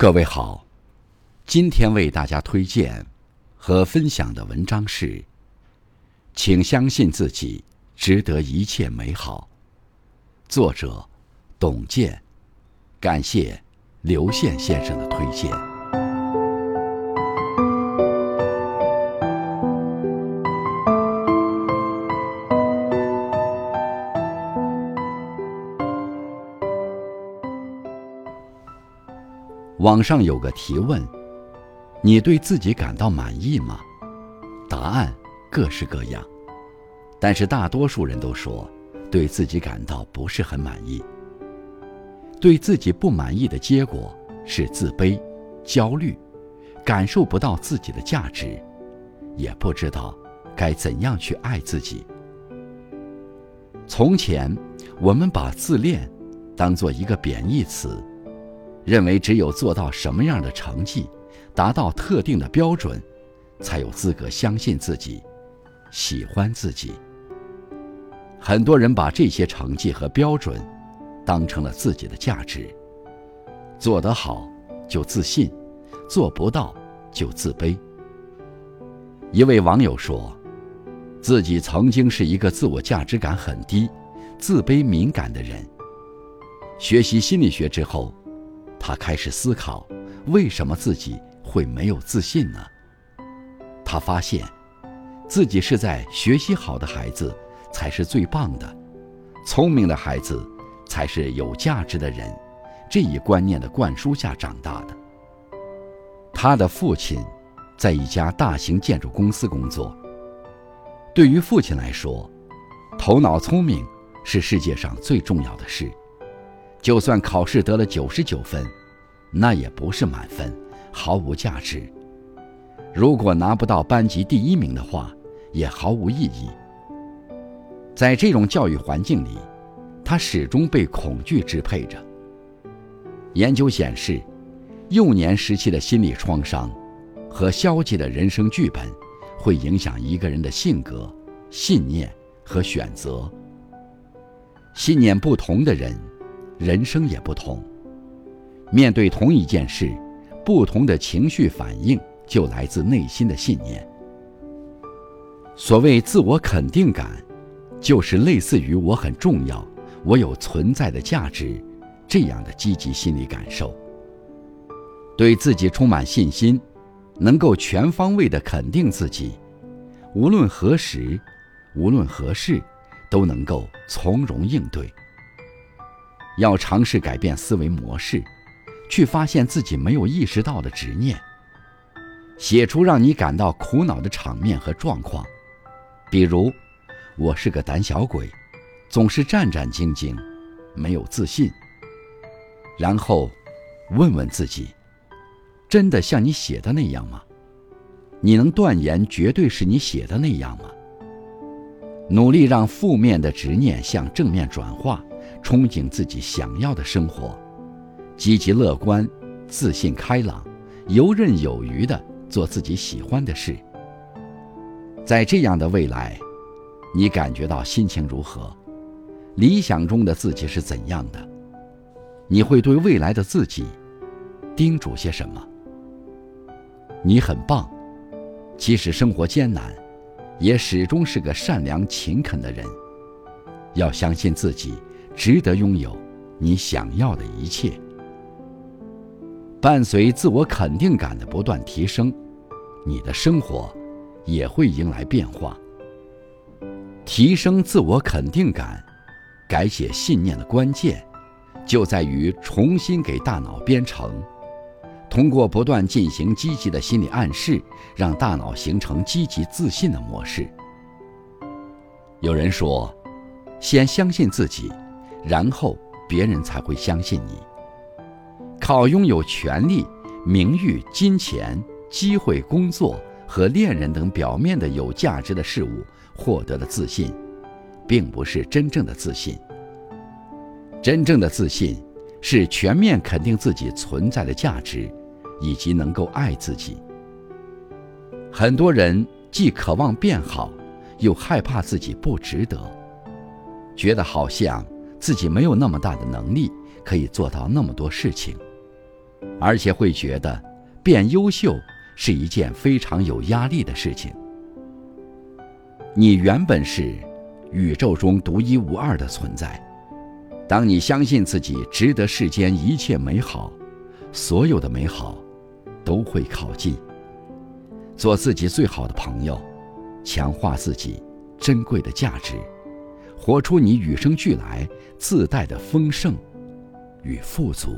各位好，今天为大家推荐和分享的文章是：请相信自己，值得一切美好。作者：董健，感谢刘宪先生的推荐。网上有个提问：“你对自己感到满意吗？”答案各式各样，但是大多数人都说对自己感到不是很满意。对自己不满意的结果是自卑、焦虑，感受不到自己的价值，也不知道该怎样去爱自己。从前，我们把自恋当做一个贬义词。认为只有做到什么样的成绩，达到特定的标准，才有资格相信自己，喜欢自己。很多人把这些成绩和标准，当成了自己的价值。做得好就自信，做不到就自卑。一位网友说，自己曾经是一个自我价值感很低、自卑敏感的人。学习心理学之后。他开始思考，为什么自己会没有自信呢？他发现，自己是在学习好的孩子才是最棒的，聪明的孩子才是有价值的人，这一观念的灌输下长大的。他的父亲在一家大型建筑公司工作。对于父亲来说，头脑聪明是世界上最重要的事。就算考试得了九十九分，那也不是满分，毫无价值。如果拿不到班级第一名的话，也毫无意义。在这种教育环境里，他始终被恐惧支配着。研究显示，幼年时期的心理创伤和消极的人生剧本，会影响一个人的性格、信念和选择。信念不同的人。人生也不同，面对同一件事，不同的情绪反应就来自内心的信念。所谓自我肯定感，就是类似于“我很重要，我有存在的价值”这样的积极心理感受。对自己充满信心，能够全方位的肯定自己，无论何时，无论何事，都能够从容应对。要尝试改变思维模式，去发现自己没有意识到的执念。写出让你感到苦恼的场面和状况，比如，我是个胆小鬼，总是战战兢兢，没有自信。然后，问问自己，真的像你写的那样吗？你能断言绝对是你写的那样吗？努力让负面的执念向正面转化。憧憬自己想要的生活，积极乐观、自信开朗、游刃有余地做自己喜欢的事。在这样的未来，你感觉到心情如何？理想中的自己是怎样的？你会对未来的自己叮嘱些什么？你很棒，即使生活艰难，也始终是个善良勤恳的人。要相信自己。值得拥有你想要的一切。伴随自我肯定感的不断提升，你的生活也会迎来变化。提升自我肯定感，改写信念的关键，就在于重新给大脑编程，通过不断进行积极的心理暗示，让大脑形成积极自信的模式。有人说，先相信自己。然后别人才会相信你。靠拥有权力、名誉、金钱、机会、工作和恋人等表面的有价值的事物获得的自信，并不是真正的自信。真正的自信是全面肯定自己存在的价值，以及能够爱自己。很多人既渴望变好，又害怕自己不值得，觉得好像。自己没有那么大的能力可以做到那么多事情。而且会觉得变优秀是一件非常有压力的事情。你原本是宇宙中独一无二的存在，当你相信自己值得世间一切美好，所有的美好都会靠近。做自己最好的朋友，强化自己珍贵的价值，活出你与生俱来自带的丰盛与富足。